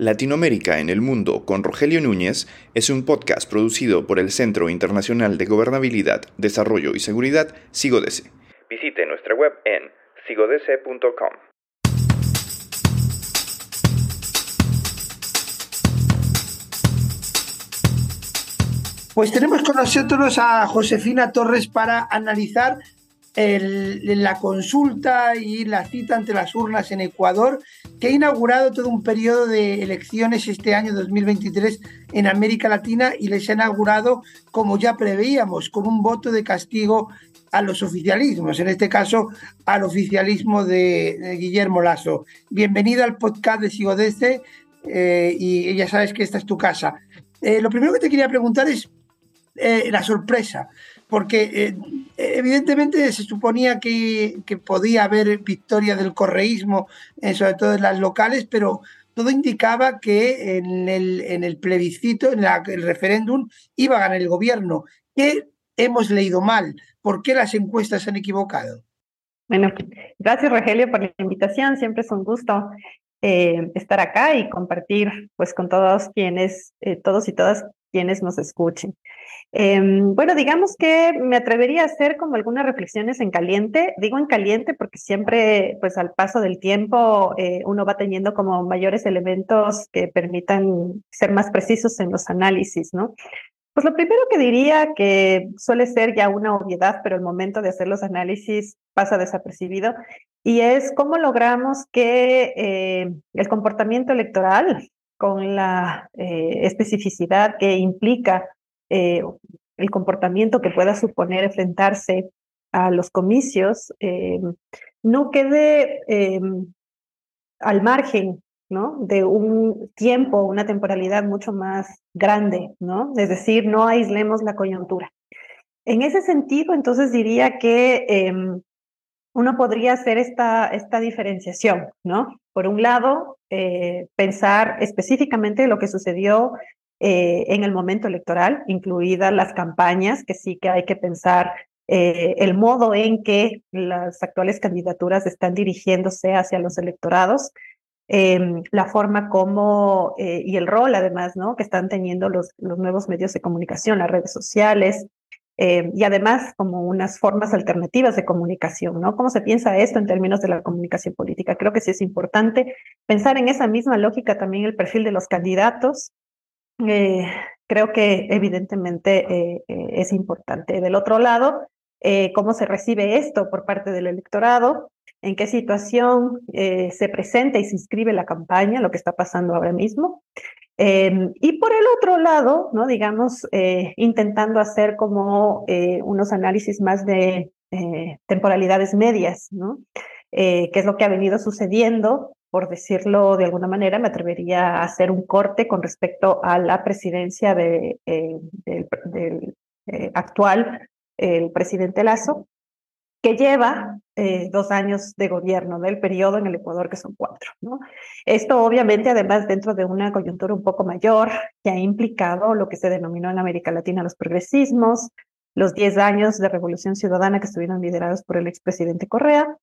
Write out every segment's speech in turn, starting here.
Latinoamérica en el Mundo con Rogelio Núñez es un podcast producido por el Centro Internacional de Gobernabilidad, Desarrollo y Seguridad, SIGODESE. Visite nuestra web en sigodese.com. Pues tenemos con nosotros a Josefina Torres para analizar la consulta y la cita ante las urnas en Ecuador, que ha inaugurado todo un periodo de elecciones este año 2023 en América Latina y les ha inaugurado, como ya preveíamos, con un voto de castigo a los oficialismos, en este caso al oficialismo de, Guillermo Lasso. Bienvenido al podcast de Sigodeste eh, y ya sabes que esta es tu casa. Eh, lo primero que te quería preguntar es eh, la sorpresa porque eh, evidentemente se suponía que, podía haber victoria del correísmo, eh, sobre todo en las locales, pero todo indicaba que en el, plebiscito, en el referéndum, iba a ganar el gobierno. ¿Qué hemos leído mal? ¿Por qué las encuestas se han equivocado? Bueno, gracias Rogelio por la invitación. Siempre es un gusto eh, estar acá y compartir pues con todos quienes, todos y todas quienes nos escuchen. Em, bueno, digamos que me atrevería a hacer como algunas reflexiones en caliente. Digo en caliente porque siempre, pues al paso del tiempo, eh, uno va teniendo como mayores elementos que permitan ser más precisos en los análisis, ¿no? Pues lo primero que diría que suele ser ya una obviedad, pero el momento de hacer los análisis pasa desapercibido, y es cómo logramos que eh, el comportamiento electoral, con la eh, especificidad que implica eh, el comportamiento que pueda suponer enfrentarse a los comicios eh, no quede al margen ¿no? de un tiempo, una temporalidad mucho más grande, ¿no? Es decir, no aislemos la coyuntura. En ese sentido, entonces diría que em, uno podría hacer esta, esta diferenciación, ¿no? Por un lado, eh, pensar específicamente lo que sucedió eh, en el momento electoral, incluidas las campañas, que sí que hay que pensar eh, el modo en que las actuales candidaturas están dirigiéndose hacia los electorados, em, la forma como y el rol además, ¿no? Que están teniendo los, los nuevos medios de comunicación, las redes sociales, em, y además como unas formas alternativas de comunicación, ¿no? ¿Cómo se piensa esto en términos de la comunicación política? Creo que sí es importante pensar en esa misma lógica también el perfil de los candidatos, eh, creo que evidentemente eh, eh, es importante. Del otro lado, cómo se recibe esto por parte del electorado, en qué situación se presenta y se inscribe la campaña, lo que está pasando ahora mismo. Em, y por el otro lado, ¿no? digamos, intentando hacer como unos análisis más de temporalidades medias, ¿no? qué es lo que ha venido sucediendo por decirlo de alguna manera, me atrevería a hacer un corte con respecto a la presidencia de, eh, del, eh, actual, el presidente Lazo, que lleva eh, dos años de gobierno del periodo en el Ecuador, que son cuatro. ¿no? Esto obviamente, además, dentro de una coyuntura un poco mayor, que ha implicado lo que se denominó en América Latina los progresismos, los diez años de revolución ciudadana que estuvieron liderados por el expresidente Correa,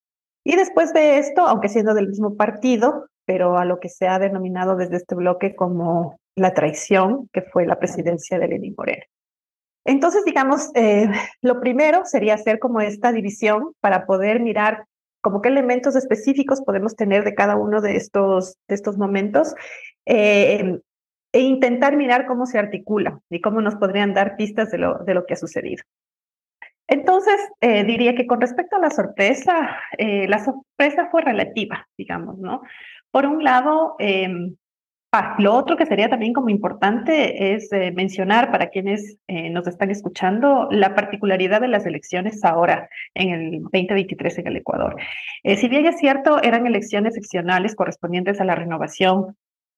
y después de esto, aunque siendo del mismo partido, pero a lo que se ha denominado desde este bloque como la traición, que fue la presidencia de Lenín Moreno. Entonces, digamos, eh, lo primero sería hacer como esta división para poder mirar como qué elementos específicos podemos tener de cada uno de estos, de estos momentos eh, e intentar mirar cómo se articula y cómo nos podrían dar pistas de lo, de lo que ha sucedido. Entonces, eh, diría que con respecto a la sorpresa, eh, la sorpresa fue relativa, digamos, ¿no? Por un lado, em, ah, lo otro que sería también como importante es eh, mencionar para quienes nos están escuchando la particularidad de las elecciones ahora en el 2023 en el Ecuador. si bien es cierto, eran elecciones seccionales correspondientes a la renovación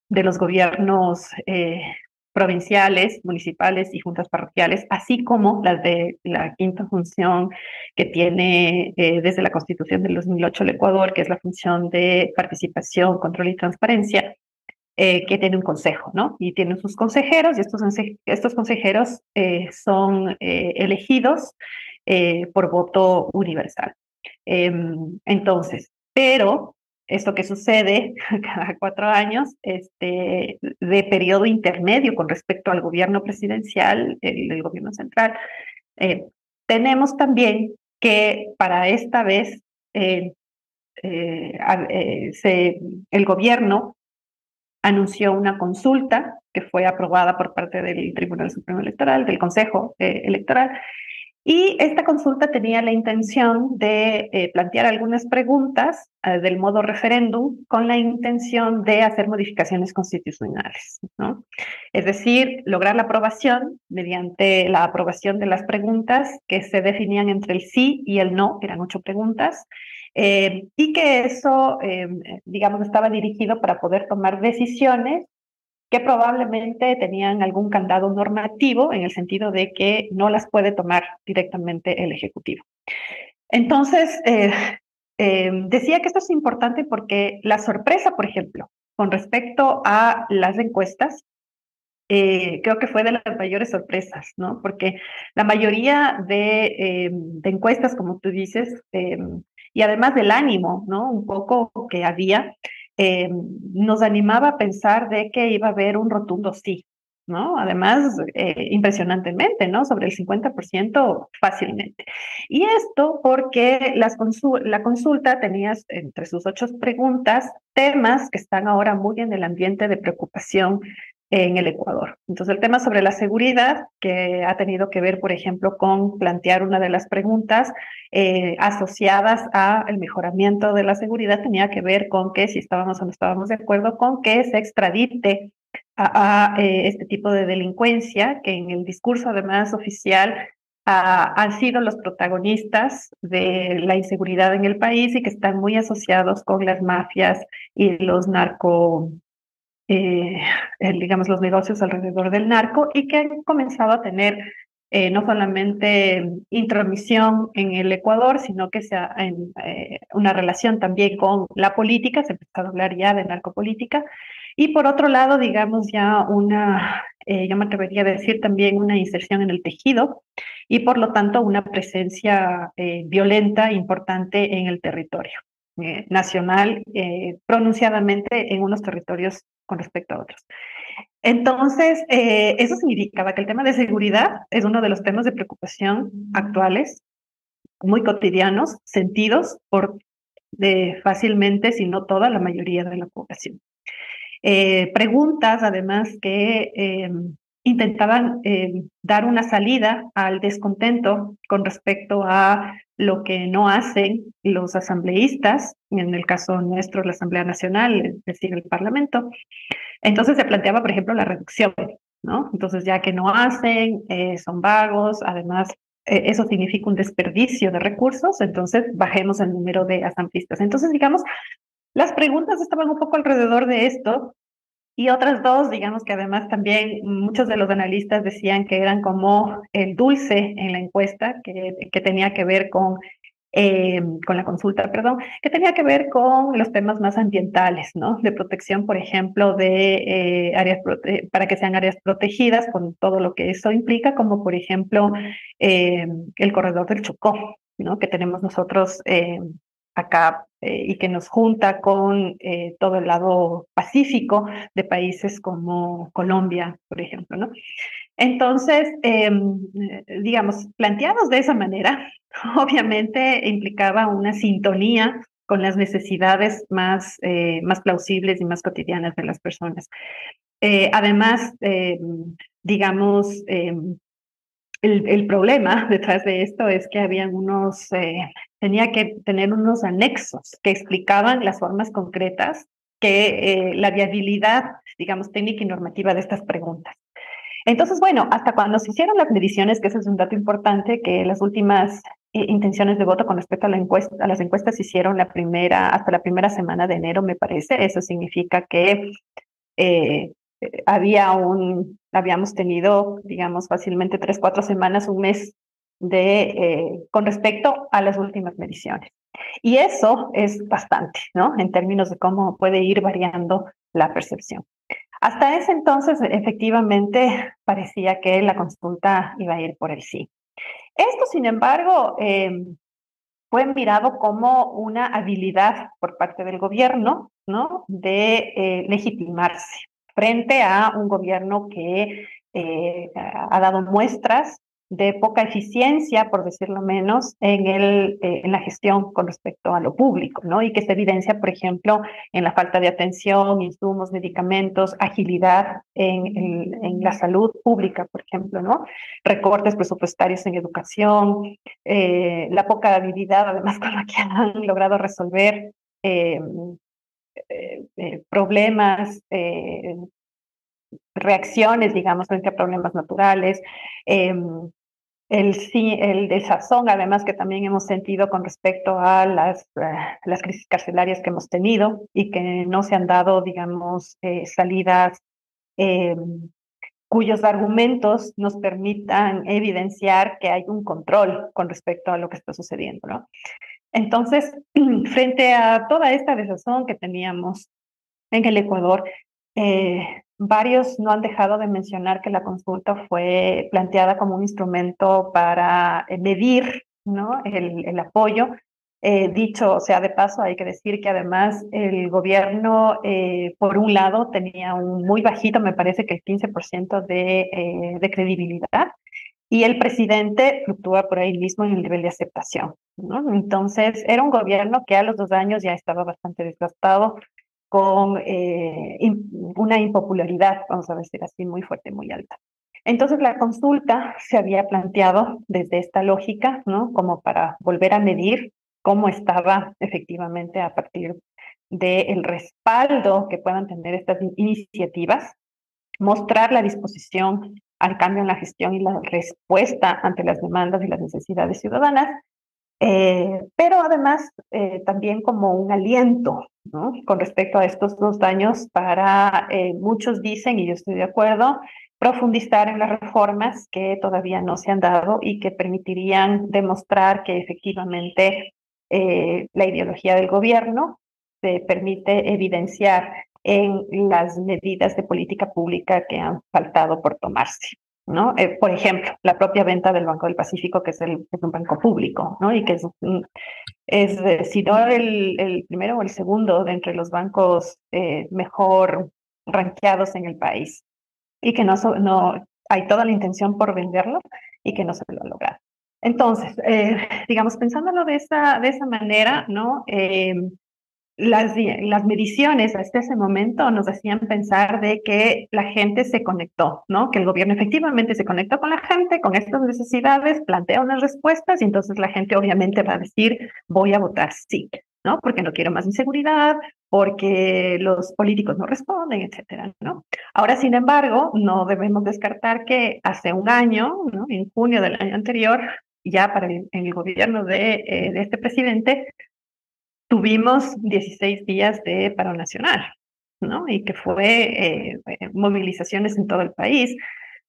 de los gobiernos provinciales, municipales y juntas parroquiales, así como las de la quinta función que tiene eh, desde la Constitución del 2008 el Ecuador, que es la función de participación, control y transparencia, eh, que tiene un consejo, ¿no? Y tienen sus consejeros y estos, estos consejeros eh, son elegidos por voto universal. Em, entonces, pero esto que sucede cada cuatro años, este, de periodo intermedio con respecto al gobierno presidencial, el, gobierno central. Eh, tenemos también que para esta vez eh, el gobierno anunció una consulta que fue aprobada por parte del Tribunal Supremo Electoral, del Consejo Electoral, y esta consulta tenía la intención de eh, plantear algunas preguntas eh, del modo referéndum con la intención de hacer modificaciones constitucionales, ¿no? Es decir, lograr la aprobación mediante la aprobación de las preguntas que se definían entre el sí y el no, eran ocho preguntas, eh, y que eso, digamos, estaba dirigido para poder tomar decisiones que probablemente tenían algún candado normativo en el sentido de que no las puede tomar directamente el Ejecutivo. Entonces, eh, eh, decía que esto es importante porque la sorpresa, por ejemplo, con respecto a las encuestas, eh, creo que fue de las mayores sorpresas, ¿no? Porque la mayoría de, de encuestas, como tú dices, y además del ánimo, ¿no? Un poco que había, eh, nos animaba a pensar de que iba a haber un rotundo sí, ¿no? Además, eh, impresionantemente, ¿no? Sobre el 50% fácilmente. Y esto porque la consulta tenía entre sus ocho preguntas temas que están ahora muy en el ambiente de preocupación en el Ecuador. Entonces, el tema sobre la seguridad, que ha tenido que ver, por ejemplo, con plantear una de las preguntas eh, asociadas al mejoramiento de la seguridad, tenía que ver con que si estábamos o no estábamos de acuerdo con que se extradite a, eh, este tipo de delincuencia, que en el discurso además oficial han sido los protagonistas de la inseguridad en el país y que están muy asociados con las mafias y los narco eh, digamos, los negocios alrededor del narco y que han comenzado a tener eh, no solamente intromisión en el Ecuador, sino que sea en, eh, una relación también con la política, se empezó a hablar ya de narcopolítica, y por otro lado, digamos, ya una, yo me atrevería a decir también una inserción en el tejido y por lo tanto una presencia violenta importante en el territorio nacional, pronunciadamente en unos territorios con respecto a otros. Entonces, eh, eso significaba que el tema de seguridad es uno de los temas de preocupación actuales, muy cotidianos, sentidos por de fácilmente, si no toda, la mayoría de la población. Eh, preguntas, además, que em, intentaban em, dar una salida al descontento con respecto a lo que no hacen los asambleístas, en el caso nuestro, la Asamblea Nacional, es decir, el Parlamento. Entonces se planteaba, por ejemplo, la reducción, ¿no? Entonces, ya que no hacen, eh, son vagos, además, eh, eso significa un desperdicio de recursos, entonces bajemos el número de asambleístas. Entonces, digamos, las preguntas estaban un poco alrededor de esto, y otras dos, digamos que además también muchos de los analistas decían que eran como el dulce en la encuesta, que, que tenía que ver con, eh, con la consulta, perdón, que tenía que ver con los temas más ambientales, ¿no? De protección, por ejemplo, de eh, áreas, para que sean áreas protegidas con todo lo que eso implica, como por ejemplo eh, el corredor del Chocó, ¿no? Que tenemos nosotros acá eh, y que nos junta con eh, todo el lado pacífico de países como Colombia, por ejemplo, ¿no? Entonces, em, digamos, planteados de esa manera, obviamente implicaba una sintonía con las necesidades más, eh, más plausibles y más cotidianas de las personas. además, em, digamos, el, problema detrás de esto es que habían unos, eh, tenía que tener unos anexos que explicaban las formas concretas que eh, la viabilidad, digamos, técnica y normativa de estas preguntas. Entonces, bueno, hasta cuando se hicieron las mediciones, que ese es un dato importante, que las últimas eh, intenciones de voto con respecto a las encuestas se hicieron la primera, hasta la primera semana de enero, me parece. Eso significa que había un, habíamos tenido, digamos, fácilmente tres, cuatro semanas, un mes de, eh, con respecto a las últimas mediciones. Y eso es bastante, ¿no? En términos de cómo puede ir variando la percepción. Hasta ese entonces, efectivamente, parecía que la consulta iba a ir por el sí. Esto, sin embargo, em, fue mirado como una habilidad por parte del gobierno, ¿no? De eh, legitimarse frente a un gobierno que eh, ha dado muestras de poca eficiencia, por decirlo menos, en, el, eh, en la gestión con respecto a lo público, ¿no? Y que se evidencia, por ejemplo, en la falta de atención, insumos, medicamentos, agilidad en, en, la salud pública, por ejemplo, ¿no? Recortes presupuestarios en educación, eh, la poca habilidad, además, con la que han logrado resolver eh, problemas reacciones, digamos, frente a problemas naturales, em, el, desazón, además, que también hemos sentido con respecto a las, eh, las crisis carcelarias que hemos tenido y que no se han dado, digamos, eh, salidas em, cuyos argumentos nos permitan evidenciar que hay un control con respecto a lo que está sucediendo, ¿no? Entonces, frente a toda esta desazón que teníamos en el Ecuador, eh, Varios no han dejado de mencionar que la consulta fue planteada como un instrumento para eh, medir ¿no? el, apoyo. Eh, dicho sea de paso, hay que decir que además el gobierno, por un lado, tenía un muy bajito, me parece que el 15% de, de credibilidad, y el presidente fluctúa por ahí mismo en el nivel de aceptación. Entonces, era un gobierno que a los dos años ya estaba bastante desgastado, con eh, una impopularidad, vamos a decir así, muy fuerte, muy alta. Entonces la consulta se había planteado desde esta lógica, ¿no? Como para volver a medir cómo estaba efectivamente a partir del respaldo que puedan tener estas iniciativas, mostrar la disposición al cambio en la gestión y la respuesta ante las demandas y las necesidades ciudadanas eh, pero además eh, también como un aliento ¿no? con respecto a estos dos daños para, eh, muchos dicen, y yo estoy de acuerdo, profundizar en las reformas que todavía no se han dado y que permitirían demostrar que efectivamente la ideología del gobierno se permite evidenciar en las medidas de política pública que han faltado por tomarse. ¿no? Eh, por ejemplo, la propia venta del Banco del Pacífico, que es, el, un banco público, ¿no? Y que es, es eh, si no el, el, primero o el segundo de entre los bancos eh, mejor ranqueados en el país. Y que no, no hay toda la intención por venderlo y que no se lo ha logrado. Entonces, digamos, pensándolo de esa, de esa manera, ¿no? Las, las mediciones hasta ese momento nos hacían pensar de que la gente se conectó, ¿no? Que el gobierno efectivamente se conectó con la gente, con estas necesidades, plantea unas respuestas y entonces la gente obviamente va a decir, voy a votar sí, ¿no? Porque no quiero más inseguridad, porque los políticos no responden, etcétera, ¿no? Ahora, sin embargo, no debemos descartar que hace un año, ¿no? En junio del año anterior, ya para el, el gobierno de, eh, de este presidente, tuvimos 16 días de paro nacional, ¿no? Y que fue eh, eh, movilizaciones en todo el país.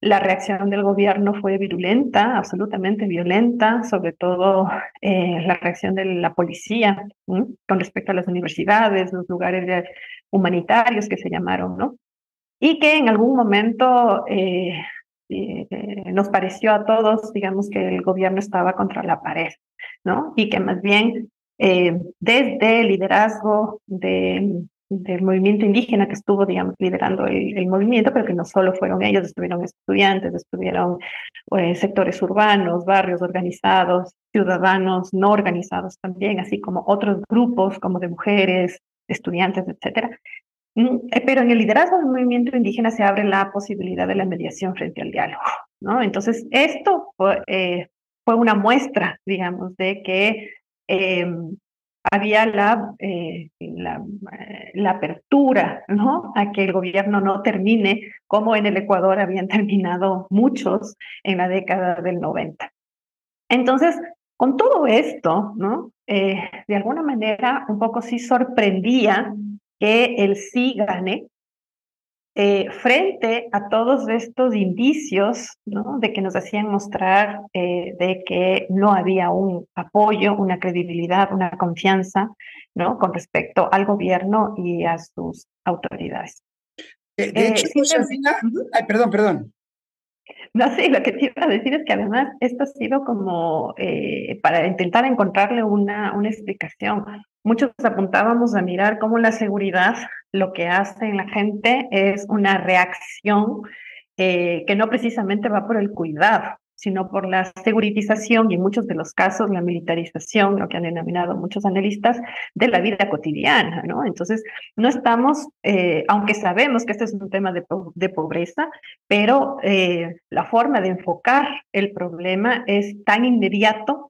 La reacción del gobierno fue virulenta, absolutamente violenta, sobre todo eh, la reacción de la policía con respecto a las universidades, los lugares humanitarios que se llamaron, ¿no? Y que en algún momento nos pareció a todos, digamos, que el gobierno estaba contra la pared, ¿no? Y que más bien eh, desde el liderazgo de, del movimiento indígena que estuvo, digamos, liderando el, movimiento, pero que no solo fueron ellos, estuvieron estudiantes, estuvieron eh, sectores urbanos, barrios organizados, ciudadanos no organizados también, así como otros grupos como de mujeres, estudiantes, etcétera. Mm, eh, pero en el liderazgo del movimiento indígena se abre la posibilidad de la mediación frente al diálogo, ¿no? Entonces, esto fue, fue una muestra, digamos, de que eh, había la, eh, la, la, apertura ¿no? a que el gobierno no termine como en el Ecuador habían terminado muchos en la década del 90. Entonces, con todo esto, ¿no? Eh, de alguna manera un poco sí sorprendía que el sí gane, eh, frente a todos estos indicios ¿no? de que nos hacían mostrar eh, de que no había un apoyo, una credibilidad, una confianza ¿no? con respecto al gobierno y a sus autoridades. De, hecho, Josefina, ay, perdón, perdón. No, sí, lo que te iba a decir es que además esto ha sido como eh, para intentar encontrarle una, una explicación. Muchos apuntábamos a mirar cómo la seguridad lo que hace en la gente es una reacción eh, que no precisamente va por el cuidado, sino por la seguritización y en muchos de los casos la militarización, lo que han denominado muchos analistas, de la vida cotidiana, ¿no? Entonces, no estamos, eh, aunque sabemos que este es un tema de, de pobreza, pero eh, la forma de enfocar el problema es tan inmediato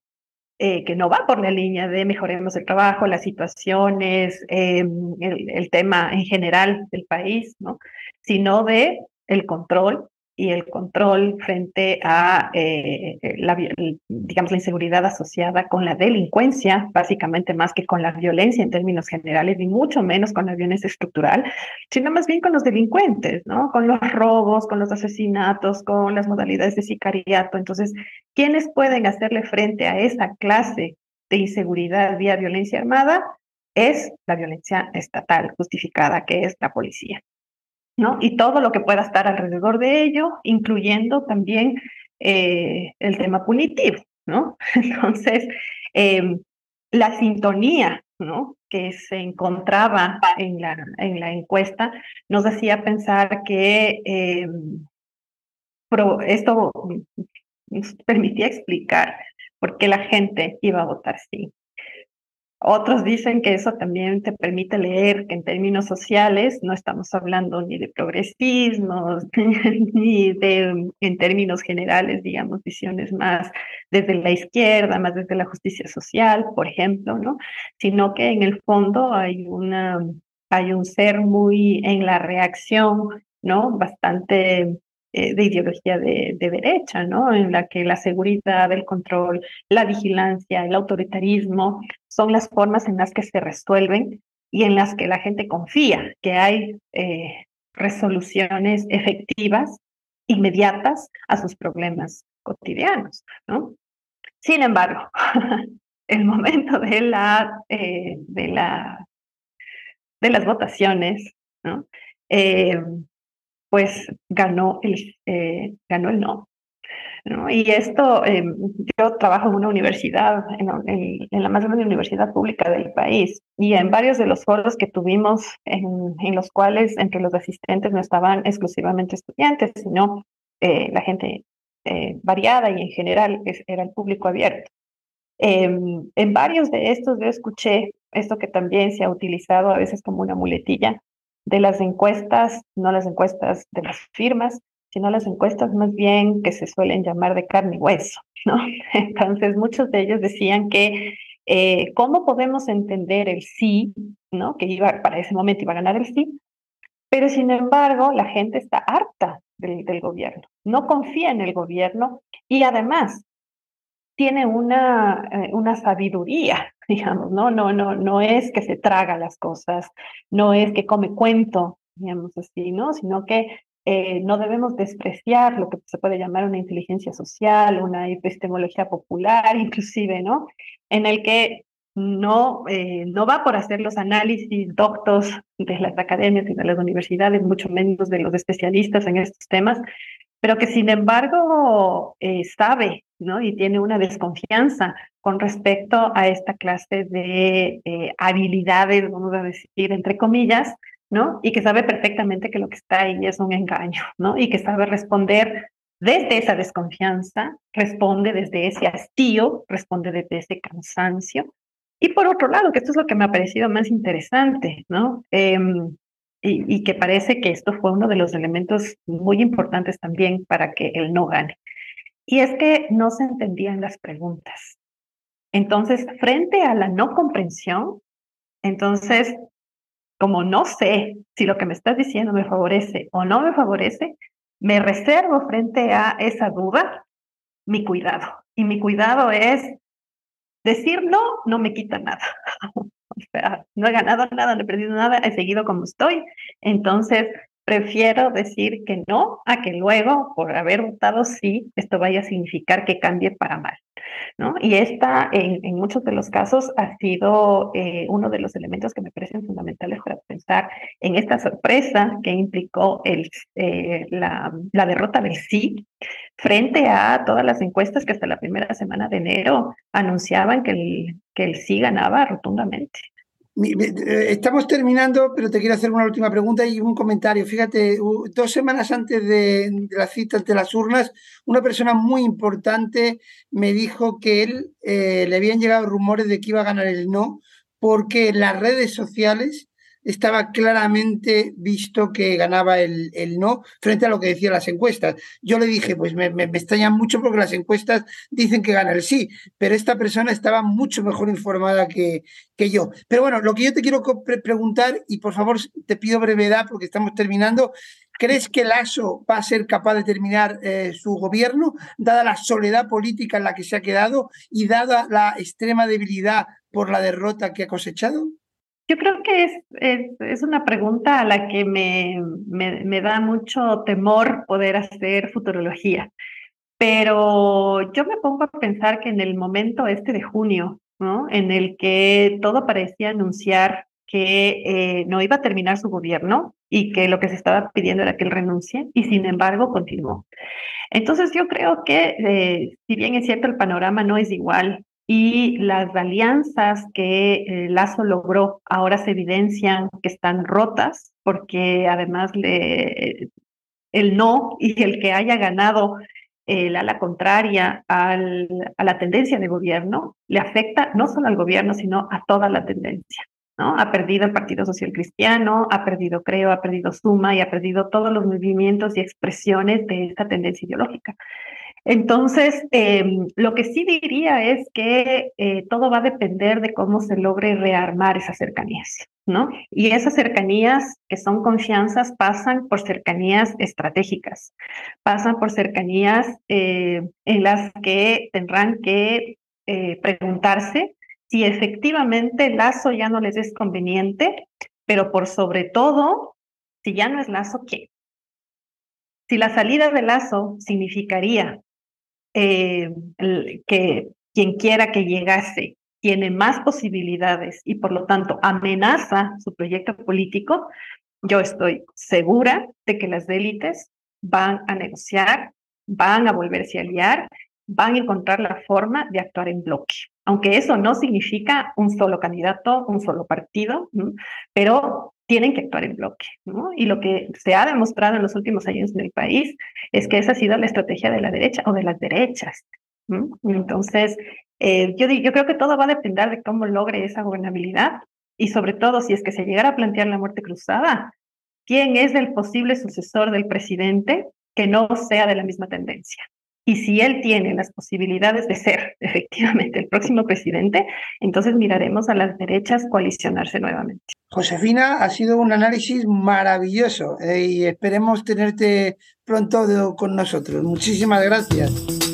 eh, que no va por la línea de mejoremos el trabajo, las situaciones, el, el, tema en general del país, ¿no? sino de el control y el control frente a eh, la, digamos, la inseguridad asociada con la delincuencia, básicamente más que con la violencia en términos generales y mucho menos con la violencia estructural, sino más bien con los delincuentes, ¿no? Con los robos, con los asesinatos, con las modalidades de sicariato. Entonces, ¿quiénes pueden hacerle frente a esa clase de inseguridad vía violencia armada? Es la violencia estatal justificada, que es la policía. Y todo lo que pueda estar alrededor de ello, incluyendo también eh, el tema punitivo, ¿no? Entonces, em, la sintonía, ¿no? Que se encontraba en la, en la encuesta nos hacía pensar que em, esto nos permitía explicar por qué la gente iba a votar sí. Otros dicen que eso también te permite leer que en términos sociales no estamos hablando ni de progresismo, ni de, en términos generales, digamos, visiones más desde la izquierda, más desde la justicia social, por ejemplo, ¿no? Sino que en el fondo hay una, hay un ser muy en la reacción, ¿no? Bastante eh, de ideología de, derecha, ¿no? En la que la seguridad, el control, la vigilancia, el autoritarismo son las formas en las que se resuelven y en las que la gente confía que hay eh, resoluciones efectivas, inmediatas a sus problemas cotidianos, ¿no? Sin embargo, el momento de la, eh, de la de las votaciones, ¿no? Pues ganó el, eh, ganó el no. Y esto, em, yo trabajo en una universidad, en, la más grande universidad pública del país, y en varios de los foros que tuvimos, en, los cuales entre los asistentes no estaban exclusivamente estudiantes, sino eh, la gente eh, variada y en general era el público abierto. Em, en varios de estos yo escuché esto que también se ha utilizado a veces como una muletilla, de las encuestas, no las encuestas de las firmas, sino las encuestas más bien que se suelen llamar de carne y hueso, ¿no? Entonces, muchos de ellos decían que eh, cómo podemos entender el sí, ¿no? Que iba, para ese momento iba a ganar el sí, pero sin embargo, la gente está harta del, del gobierno, no confía en el gobierno y además tiene una, eh, una sabiduría, digamos, ¿no? No, no, no es que se traga las cosas, no es que come cuento, digamos así, ¿no? Sino que eh, no debemos despreciar lo que se puede llamar una inteligencia social, una epistemología popular, inclusive, ¿no? En el que no, eh, no va por hacer los análisis doctos de las academias y de las universidades, mucho menos de los especialistas en estos temas, pero que sin embargo eh, sabe ¿no? y tiene una desconfianza con respecto a esta clase de eh, habilidades, vamos a decir, entre comillas, ¿no? Y que sabe perfectamente que lo que está ahí es un engaño, ¿no? Y que sabe responder desde esa desconfianza, responde desde ese hastío, responde desde ese cansancio. Y por otro lado, que esto es lo que me ha parecido más interesante, ¿no? Em, y, que parece que esto fue uno de los elementos muy importantes también para que él no gane. Y es que no se entendían las preguntas. Entonces, frente a la no comprensión, entonces, como no sé si lo que me estás diciendo me favorece o no me favorece, me reservo frente a esa duda mi cuidado. Y mi cuidado es decir no, no me quita nada. no he ganado nada, no he perdido nada, he seguido como estoy. Entonces, prefiero decir que no a que luego, por haber votado sí, esto vaya a significar que cambie para mal. ¿no? Y esta, en, muchos de los casos, ha sido eh, uno de los elementos que me parecen fundamentales para pensar en esta sorpresa que implicó el, eh, la, la derrota del sí frente a todas las encuestas que hasta la primera semana de enero anunciaban que el, que el sí ganaba rotundamente. Eh, estamos terminando, pero te quiero hacer una última pregunta y un comentario. Fíjate, dos semanas antes de, la cita ante las urnas, una persona muy importante me dijo que él eh, le habían llegado rumores de que iba a ganar el no, porque las redes sociales estaba claramente visto que ganaba el, el, no frente a lo que decían las encuestas. Yo le dije, pues me, me, extrañan mucho porque las encuestas dicen que gana el sí, pero esta persona estaba mucho mejor informada que, que yo. Pero bueno, lo que yo te quiero preguntar, y por favor te pido brevedad porque estamos terminando, ¿crees que Lasso va a ser capaz de terminar eh, su gobierno, dada la soledad política en la que se ha quedado y dada la extrema debilidad por la derrota que ha cosechado? Yo creo que es, es, una pregunta a la que me, me, da mucho temor poder hacer futurología, pero yo me pongo a pensar que en el momento este de junio, ¿no? en el que todo parecía anunciar que eh, no iba a terminar su gobierno y que lo que se estaba pidiendo era que él renuncie, y sin embargo continuó. Entonces yo creo que, eh, si bien es cierto, el panorama no es igual y las alianzas que eh, Lazo logró ahora se evidencian que están rotas porque además el no y el que haya ganado el a la contraria a la tendencia de gobierno le afecta no solo al gobierno, sino a toda la tendencia. ¿no? Ha perdido el Partido Social Cristiano, ha perdido Creo, ha perdido Suma y ha perdido todos los movimientos y expresiones de esta tendencia ideológica. Entonces, em, lo que sí diría es que eh, todo va a depender de cómo se logre rearmar esas cercanías, ¿no? Y esas cercanías que son confianzas pasan por cercanías estratégicas, pasan por cercanías eh, en las que tendrán que eh, preguntarse si efectivamente el lazo ya no les es conveniente, pero por sobre todo, si ya no es lazo, ¿qué? Si la salida del lazo significaría eh, que quien quiera que llegase tiene más posibilidades y por lo tanto amenaza su proyecto político, yo estoy segura de que las élites van a negociar, van a volverse a aliar, van a encontrar la forma de actuar en bloque. Aunque eso no significa un solo candidato, un solo partido, pero tienen que actuar en bloque. ¿no? Y lo que se ha demostrado en los últimos años en el país es que esa ha sido la estrategia de la derecha o de las derechas. Entonces, eh, yo, yo creo que todo va a depender de cómo logre esa gobernabilidad y sobre todo si es que se llegara a plantear la muerte cruzada, quién es el posible sucesor del presidente que no sea de la misma tendencia. Y si él tiene las posibilidades de ser efectivamente el próximo presidente, entonces miraremos a las derechas coalicionarse nuevamente. Josefina, ha sido un análisis maravilloso eh, y esperemos tenerte pronto con nosotros. Muchísimas gracias.